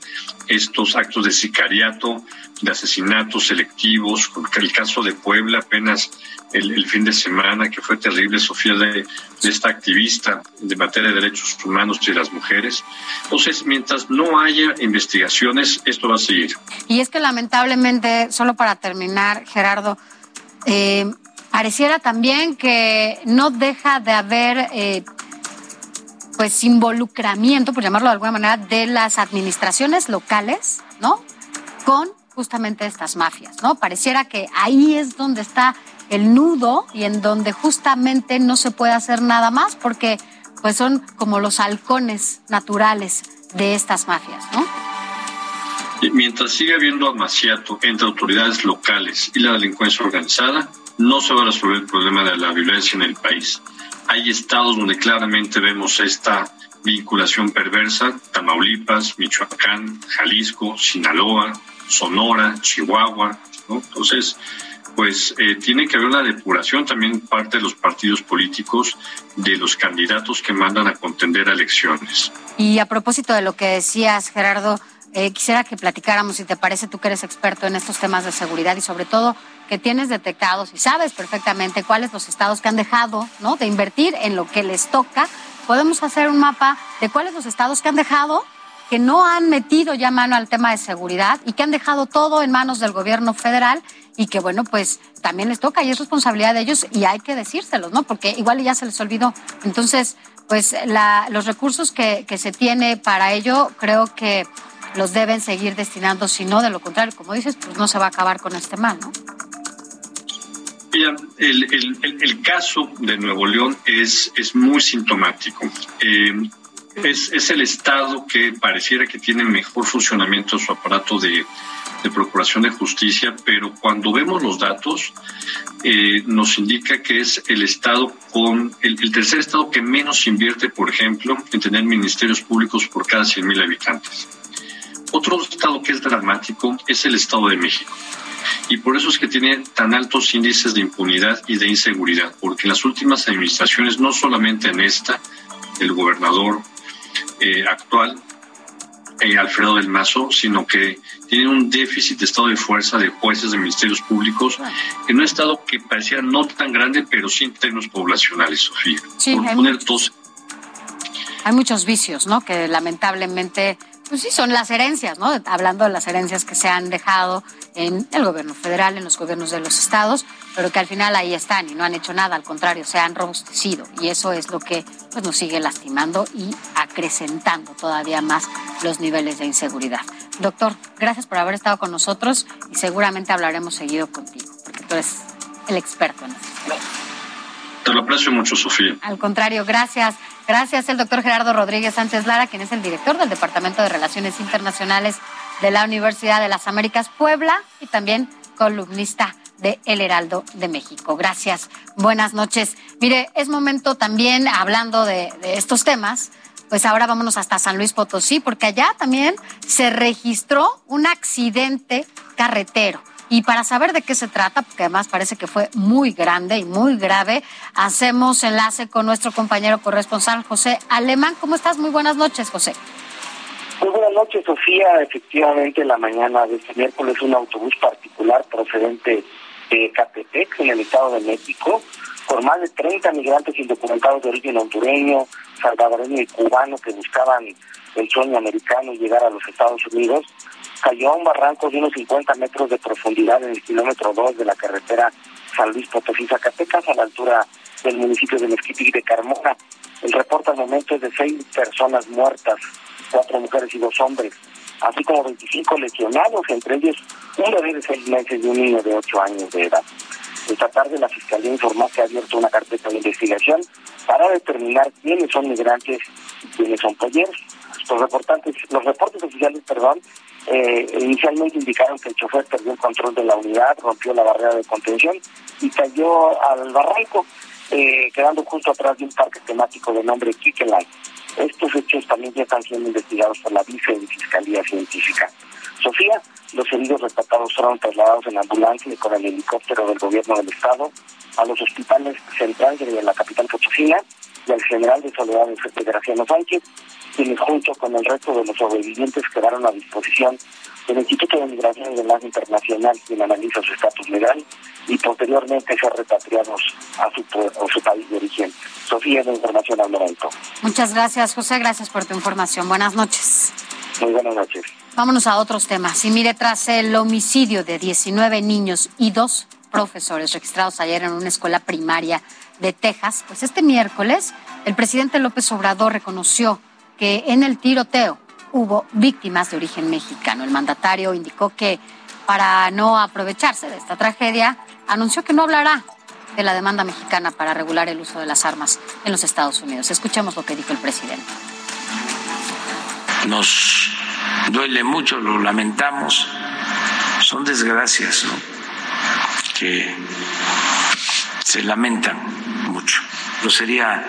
estos actos de sicariato, de asesinatos selectivos, el caso de Puebla apenas el, fin de semana, que fue terrible, Sofía, de, esta activista de materia de derechos humanos y las mujeres. Entonces, mientras no haya investigaciones, esto va a seguir. Y es que lamentablemente, solo para terminar, Gerardo, eh, pareciera también que no deja de haber... Eh, pues involucramiento, por llamarlo de alguna manera, de las administraciones locales, ¿no? Con justamente estas mafias, ¿no? Pareciera que ahí es donde está el nudo y en donde justamente no se puede hacer nada más porque pues son como los halcones naturales de estas mafias, ¿no? Mientras siga habiendo amaciato entre autoridades locales y la delincuencia organizada, no se va a resolver el problema de la violencia en el país. Hay estados donde claramente vemos esta vinculación perversa, Tamaulipas, Michoacán, Jalisco, Sinaloa, Sonora, Chihuahua, Entonces, pues eh, tiene que haber una depuración también parte de los partidos políticos de los candidatos que mandan a contender a elecciones. Y a propósito de lo que decías, Gerardo, eh, quisiera que platicáramos, si te parece, tú que eres experto en estos temas de seguridad y sobre todo que tienes detectados y sabes perfectamente cuáles los estados que han dejado ¿no? de invertir en lo que les toca. Podemos hacer un mapa de cuáles los estados que han dejado que no han metido ya mano al tema de seguridad y que han dejado todo en manos del gobierno federal y que bueno, pues también les toca y es responsabilidad de ellos y hay que decírselos, ¿no? Porque igual ya se les olvidó. Entonces, pues los recursos que, que se tiene para ello creo que los deben seguir destinando, si no, de lo contrario, como dices, pues no se va a acabar con este mal, ¿no? Mira, el, el, el, caso de Nuevo León es, es muy sintomático. Eh, es, es, el Estado que pareciera que tiene mejor funcionamiento su aparato de, de procuración de justicia, pero cuando vemos los datos eh, nos indica que es el Estado con el, el, tercer Estado que menos invierte, por ejemplo, en tener ministerios públicos por cada 100.000 habitantes. Otro Estado que es dramático es el Estado de México. Y por eso es que tiene tan altos índices de impunidad y de inseguridad, porque en las últimas administraciones, no solamente en esta, el gobernador eh, actual, eh, Alfredo del Mazo, sino que tiene un déficit de estado de fuerza de jueces de ministerios públicos en un estado que parecía no tan grande, pero sí en términos poblacionales, Sofía. Sí, hay, muchos, hay muchos vicios, ¿no? Que lamentablemente pues sí, son las herencias, ¿no? Hablando de las herencias que se han dejado en el gobierno federal, en los gobiernos de los estados, pero que al final ahí están y no han hecho nada, al contrario, se han robustecido y eso es lo que pues, nos sigue lastimando y acrecentando todavía más los niveles de inseguridad. Doctor, gracias por haber estado con nosotros y seguramente hablaremos seguido contigo, porque tú eres el experto en esto. Te lo aprecio mucho, Sofía. Al contrario, gracias. Gracias, el doctor Gerardo Rodríguez Sánchez Lara, quien es el director del Departamento de Relaciones Internacionales de la Universidad de las Américas Puebla y también columnista de El Heraldo de México. Gracias. Buenas noches. Mire, es momento también, hablando de, estos temas, pues ahora vámonos hasta San Luis Potosí, porque allá también se registró un accidente carretero. Y para saber de qué se trata, porque además parece que fue muy grande y muy grave, hacemos enlace con nuestro compañero corresponsal José Alemán. ¿Cómo estás? Muy buenas noches, José. Muy buenas noches, Sofía. Efectivamente, la mañana de este miércoles un autobús particular procedente de Catepec, en el Estado de México, por más de 30 migrantes indocumentados de origen hondureño, salvadoreño y cubano que buscaban el sueño americano y llegar a los Estados Unidos, cayó a un barranco de unos 50 metros de profundidad en el kilómetro 2 de la carretera San Luis Potosí-Zacatecas, a la altura del municipio de Mezquite y de Carmona. El reporte al momento es de seis personas muertas, cuatro mujeres y dos hombres, así como 25 lesionados, entre ellos un bebé de seis meses y un niño de ocho años de edad. Esta tarde la Fiscalía informó que ha abierto una carpeta de investigación para determinar quiénes son migrantes y quiénes son polleros. Los, reportantes, los reportes oficiales perdón, eh, inicialmente indicaron que el chofer perdió el control de la unidad, rompió la barrera de contención y cayó al barranco. eh, quedando justo atrás de un parque temático de nombre Kikelay. Estos hechos también ya están siendo investigados por la Vice de Fiscalía Científica. Sofía, los heridos rescatados fueron trasladados en ambulancia y con el helicóptero del gobierno del estado a los hospitales centrales de la capital potosina y al general de Soledad de Graciano Sánchez, quienes junto con el resto de los sobrevivientes quedaron a disposición del Instituto de Migración y de Enlace Internacional, quien analiza su estatus legal y posteriormente ser repatriados a su, a su país de origen. Sofía, de Información al momento. Muchas gracias, José. Gracias por tu información. Buenas noches. Muy buenas noches. Vámonos a otros temas. Y mire, tras el homicidio de 19 niños y dos profesores registrados ayer en una escuela primaria de Texas, pues este miércoles el presidente López Obrador reconoció que en el tiroteo hubo víctimas de origen mexicano. El mandatario indicó que para no aprovecharse de esta tragedia, anunció que no hablará de la demanda mexicana para regular el uso de las armas en los Estados Unidos. Escuchemos lo que dijo el presidente. Nos duele mucho, lo lamentamos, son desgracias que se lamentan mucho. No sería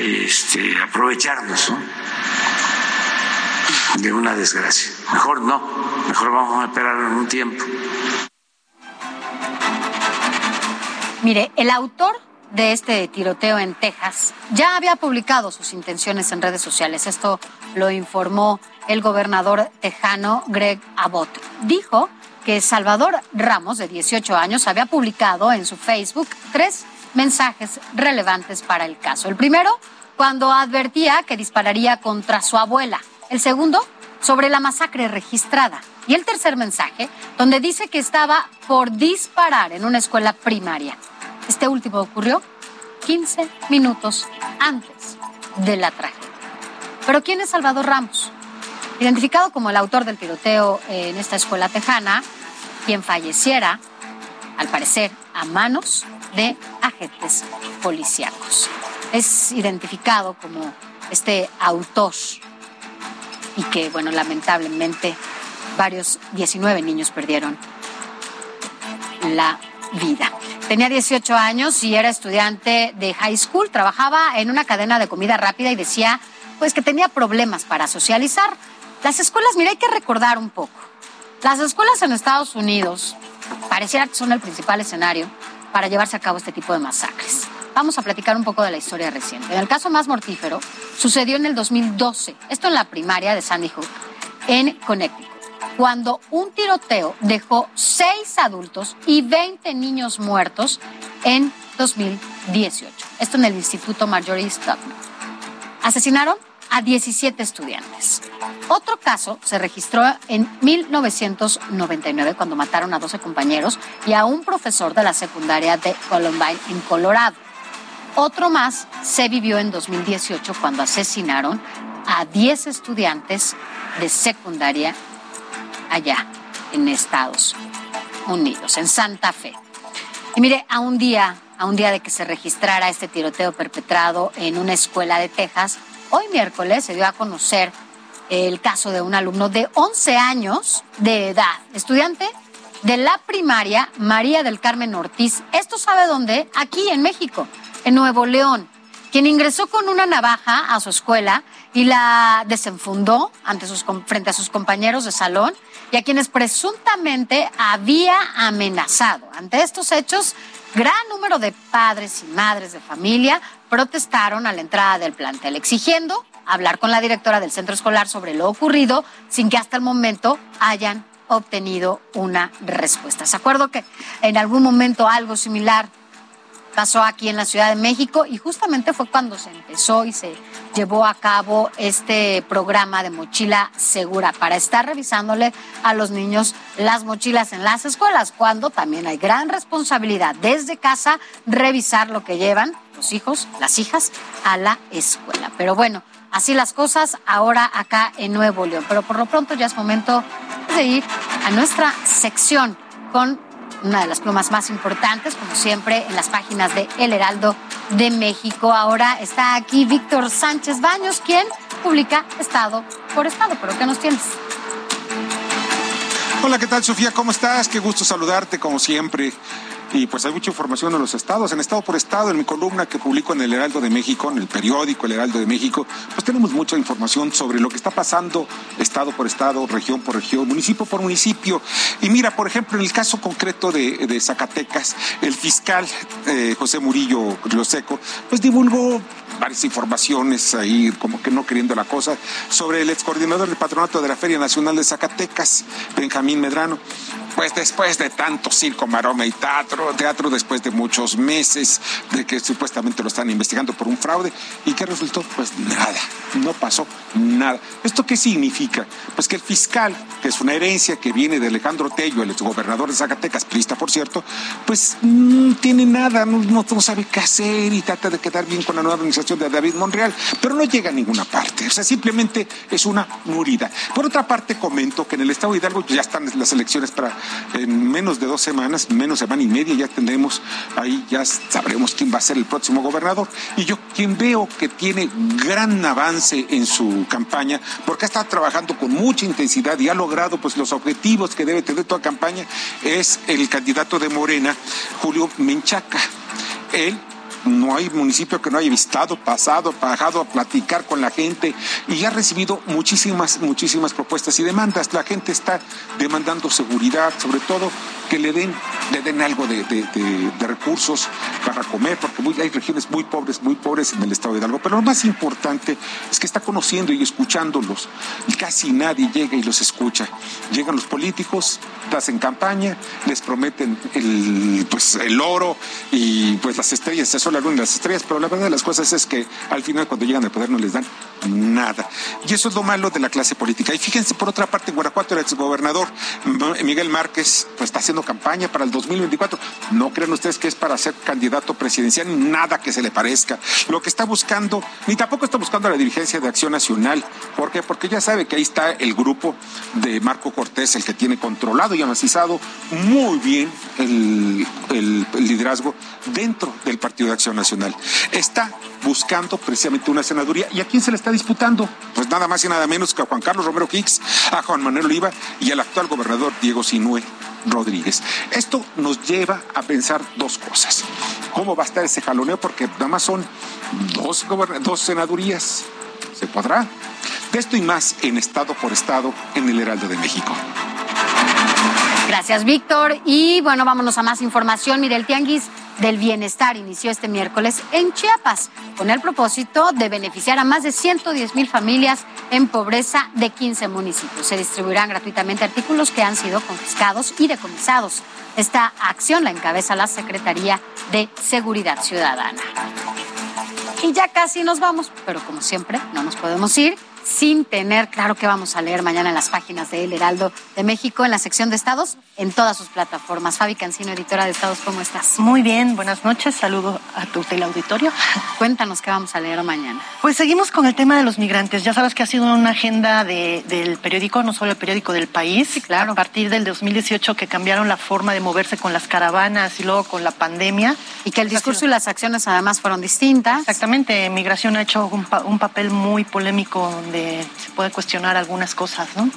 este, aprovecharnos de una desgracia. Mejor no, mejor vamos a esperar un tiempo. Mire, el autor de este tiroteo en Texas ya había publicado sus intenciones en redes sociales. Esto lo informó el gobernador tejano Greg Abbott. Dijo que Salvador Ramos, de 18 años, había publicado en su Facebook tres mensajes relevantes para el caso. El primero, cuando advertía que dispararía contra su abuela. El segundo, sobre la masacre registrada. Y el tercer mensaje, donde dice que estaba por disparar en una escuela primaria. Este último ocurrió 15 minutos antes de la tragedia. Pero ¿quién es Salvador Ramos? Identificado como el autor del tiroteo en esta escuela tejana, quien falleciera, al parecer, a manos de agentes policíacos. Es identificado como este autor y que, bueno, lamentablemente varios 19 niños perdieron la vida. Tenía 18 años y era estudiante de high school, trabajaba en una cadena de comida rápida y decía pues que tenía problemas para socializar. Las escuelas, mira, hay que recordar un poco. Las escuelas en Estados Unidos pareciera que son el principal escenario para llevarse a cabo este tipo de masacres. Vamos a platicar un poco de la historia reciente. En el caso más mortífero, sucedió en el 2012, esto en la primaria de Sandy Hook, en Connecticut cuando un tiroteo dejó seis adultos y 20 niños muertos en 2018. Esto en el Instituto Marjorie Stockman. Asesinaron a 17 estudiantes. Otro caso se registró en 1999 cuando mataron a 12 compañeros y a un profesor de la secundaria de Columbine en Colorado. Otro más se vivió en 2018 cuando asesinaron a 10 estudiantes de secundaria allá en Estados Unidos, en Santa Fe. Y mire, a un día, a un día de que se registrara este tiroteo perpetrado en una escuela de Texas, hoy miércoles se dio a conocer el caso de un alumno de 11 años de edad, estudiante de la primaria María del Carmen Ortiz. ¿Esto sabe dónde? Aquí en México, en Nuevo León, quien ingresó con una navaja a su escuela y la desenfundó ante sus, frente a sus compañeros de salón y a quienes presuntamente había amenazado. Ante estos hechos, gran número de padres y madres de familia protestaron a la entrada del plantel, exigiendo hablar con la directora del centro escolar sobre lo ocurrido sin que hasta el momento hayan obtenido una respuesta. ¿Se acuerdo que en algún momento algo similar pasó aquí en la Ciudad de México y justamente fue cuando se empezó y se llevó a cabo este programa de mochila segura para estar revisándole a los niños las mochilas en las escuelas, cuando también hay gran responsabilidad desde casa revisar lo que llevan los hijos, las hijas a la escuela. Pero bueno, así las cosas ahora acá en Nuevo León. Pero por lo pronto ya es momento de ir a nuestra sección con una de las plumas más importantes, como siempre, en las páginas de El Heraldo de México. Ahora está aquí Víctor Sánchez Baños, quien publica Estado por Estado. ¿Pero qué nos tienes? Hola, ¿qué tal, Sofía? ¿Cómo estás? Qué gusto saludarte, como siempre. Y pues hay mucha información en los estados, en estado por estado, en mi columna que publico en el Heraldo de México, en el periódico El Heraldo de México, pues tenemos mucha información sobre lo que está pasando estado por estado, región por región, municipio por municipio. Y mira, por ejemplo, en el caso concreto de, Zacatecas, el fiscal eh, José Murillo Loseco, pues divulgó varias informaciones ahí, como que no queriendo la cosa, sobre el ex coordinador del patronato de la Feria Nacional de Zacatecas, Benjamín Medrano. Pues después de tanto circo, maroma y teatro, teatro después de muchos meses de que supuestamente lo están investigando por un fraude, ¿y qué resultó? Pues nada, no pasó nada. ¿Esto qué significa? Pues que el fiscal, que es una herencia que viene de Alejandro Tello, el gobernador de Zacatecas, prista por cierto, pues no tiene nada, no, no, sabe qué hacer y trata de quedar bien con la nueva organización de David Monreal, pero no llega a ninguna parte. O sea, simplemente es una murida. Por otra parte, comento que en el estado de Hidalgo ya están las elecciones para en menos de dos semanas, menos semana y media, ya tendremos, ahí ya sabremos quién va a ser el próximo gobernador. Y yo quien veo que tiene gran avance en su campaña, porque estado trabajando con mucha intensidad y ha logrado pues los objetivos que debe tener toda campaña, es el candidato de Morena, Julio Menchaca. Él no hay municipio que no haya visitado, pasado, bajado a platicar con la gente y ha recibido muchísimas, muchísimas propuestas y demandas. La gente está demandando seguridad, sobre todo que le den, le den algo de, recursos para comer, porque hay regiones muy pobres, muy pobres en el estado de Hidalgo. Pero lo más importante es que está conociendo y escuchándolos. Y casi nadie llega y los escucha. Llegan los políticos, hacen campaña, les prometen el, pues, el oro y pues las estrellas, eso la luna y las estrellas, pero la verdad de las cosas es que al final cuando llegan al poder no les dan nada. Y eso es lo malo de la clase política. Y fíjense, por otra parte, en Guanajuato el exgobernador Miguel Márquez pues, está haciendo campaña para el 2024. No crean ustedes que es para ser candidato presidencial, nada que se le parezca. Lo que está buscando, ni tampoco está buscando la dirigencia de Acción Nacional. ¿Por qué? Porque ya sabe que ahí está el grupo de Marco Cortés, el que tiene controlado y amacizado muy bien el, el liderazgo dentro del Partido de Acción Nacional. Está buscando precisamente una senaduría. ¿Y a quién se le está disputando? Pues nada más y nada menos que a Juan Carlos Romero Hicks, a Juan Manuel Oliva y al actual gobernador Diego Sinue Rodríguez. Esto nos lleva a pensar dos cosas. ¿Cómo va a estar ese jaloneo? Porque nada más son dos, dos senadurías. ¿Se podrá? De esto y más en Estado por Estado en el Heraldo de México. Gracias, Víctor. Y bueno, vámonos a más información. Mire, el Tianguis del Bienestar inició este miércoles en Chiapas con el propósito de beneficiar a más de 110 mil familias en pobreza de 15 municipios. Se distribuirán gratuitamente artículos que han sido confiscados y decomisados. Esta acción la encabeza la Secretaría de Seguridad Ciudadana. Y ya casi nos vamos, pero como siempre no nos podemos ir sin tener claro que vamos a leer mañana en las páginas de El Heraldo de México, en la sección de estados, en todas sus plataformas. Fabi Cancino, editora de Estados, ¿cómo estás? Muy bien, buenas noches, saludo a tu teleauditorio. Cuéntanos qué vamos a leer mañana. Pues seguimos con el tema de los migrantes. Ya sabes que ha sido una agenda del periódico, no solo el periódico del país. Sí, claro. A partir del 2018 que cambiaron la forma de moverse con las caravanas y luego con la pandemia. Y que el discurso y las acciones además fueron distintas. Exactamente, migración ha hecho un, un papel muy polémico se puede cuestionar algunas cosas, ¿no?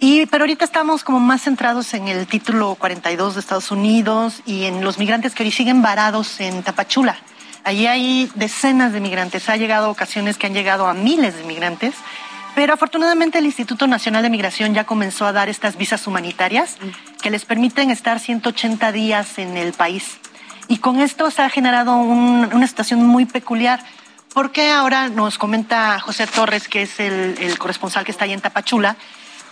Y, pero ahorita estamos como más centrados en el título 42 de Estados Unidos y en los migrantes que hoy siguen varados en Tapachula. Allí hay decenas de migrantes, ha llegado ocasiones que han llegado a miles de migrantes, pero afortunadamente el Instituto Nacional de Migración ya comenzó a dar estas visas humanitarias que les permiten estar 180 días en el país. Y con esto se ha generado una situación muy peculiar ¿Por qué ahora nos comenta José Torres, que es el, corresponsal que está ahí en Tapachula,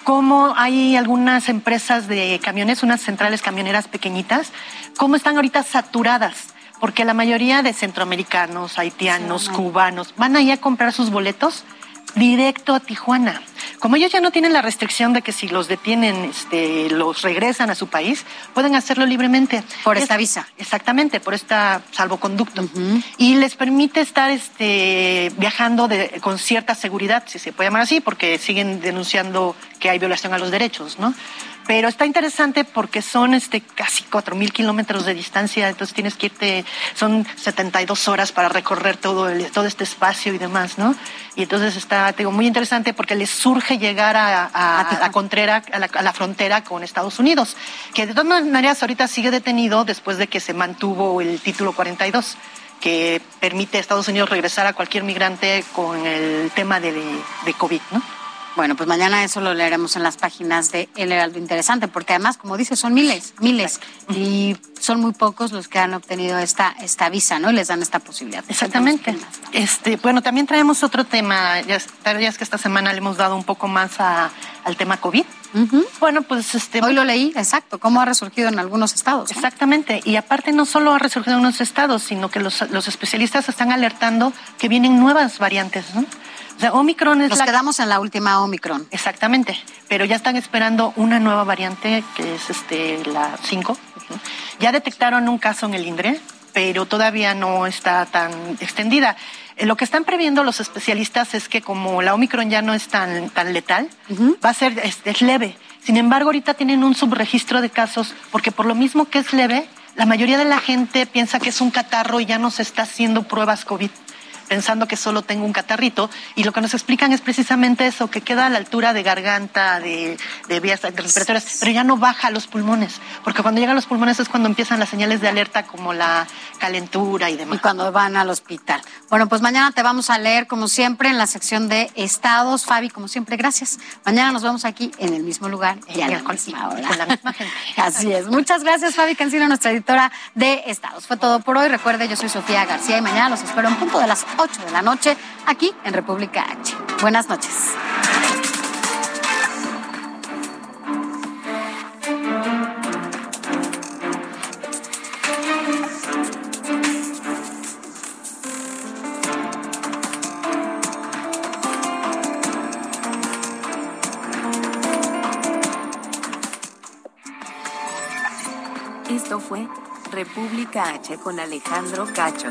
cómo hay algunas empresas de camiones, unas centrales camioneras pequeñitas, cómo están ahorita saturadas? Porque la mayoría de centroamericanos, haitianos, cubanos, van ahí a comprar sus boletos directo a Tijuana. Como ellos ya no tienen la restricción de que si los detienen, este, los regresan a su país, pueden hacerlo libremente. Por esta visa. Exactamente, por esta salvoconducto. Y les permite estar este, viajando con cierta seguridad, si se puede llamar así, porque siguen denunciando que hay violación a los derechos, ¿no? Pero está interesante porque son este, casi 4.000 kilómetros de distancia, entonces tienes que irte, son 72 horas para recorrer todo, el, todo este espacio y demás, ¿no? Y entonces está, digo, muy interesante porque les surge llegar a, a, a la, Contrera, a la, la frontera con Estados Unidos, que de todas maneras ahorita sigue detenido después de que se mantuvo el título 42 que permite a Estados Unidos regresar a cualquier migrante con el tema de, de COVID, ¿no? Bueno, pues mañana eso lo leeremos en las páginas de El Heraldo Interesante, porque además, como dice, son miles, miles, y son muy pocos los que han obtenido esta, esta visa, ¿no? Y les dan esta posibilidad. Exactamente. Este, bueno, también traemos otro tema, ya, ya es que esta semana le hemos dado un poco más a, al tema COVID. Uh -huh. Bueno, pues este. Hoy lo leí, exacto, cómo ha resurgido en algunos estados. Exactamente. Y aparte, no solo ha resurgido en unos estados, sino que los, los especialistas están alertando que vienen nuevas variantes, ¿no? Omicron es Nos la... quedamos en la última Omicron. Exactamente, pero ya están esperando una nueva variante que es este la 5. Ya detectaron un caso en el INDRE, pero todavía no está tan extendida. Eh, Lo que están previendo los especialistas es que como la Omicron ya no es tan, tan letal, uh -huh. va a ser es, es leve. Sin embargo, ahorita tienen un subregistro de casos porque por lo mismo que es leve, la mayoría de la gente piensa que es un catarro y ya no se está haciendo pruebas COVID pensando que solo tengo un catarrito y lo que nos explican es precisamente eso, que queda a la altura de garganta, de, de vías respiratorias, pero ya no baja a los pulmones, porque cuando llega a los pulmones es cuando empiezan las señales de alerta como la calentura y demás. Y cuando van al hospital. Bueno, pues mañana te vamos a leer como siempre en la sección de estados. Fabi, como siempre, gracias. Mañana nos vemos aquí en el mismo lugar y a la misma hora. Con la misma gente. Así es. Muchas gracias, Fabi Cancino, nuestra editora de estados. Fue todo por hoy. Recuerde, yo soy Sofía García y mañana los espero en punto de las 8 de la noche aquí en República H. Buenas noches. Esto fue República H con Alejandro Cacho.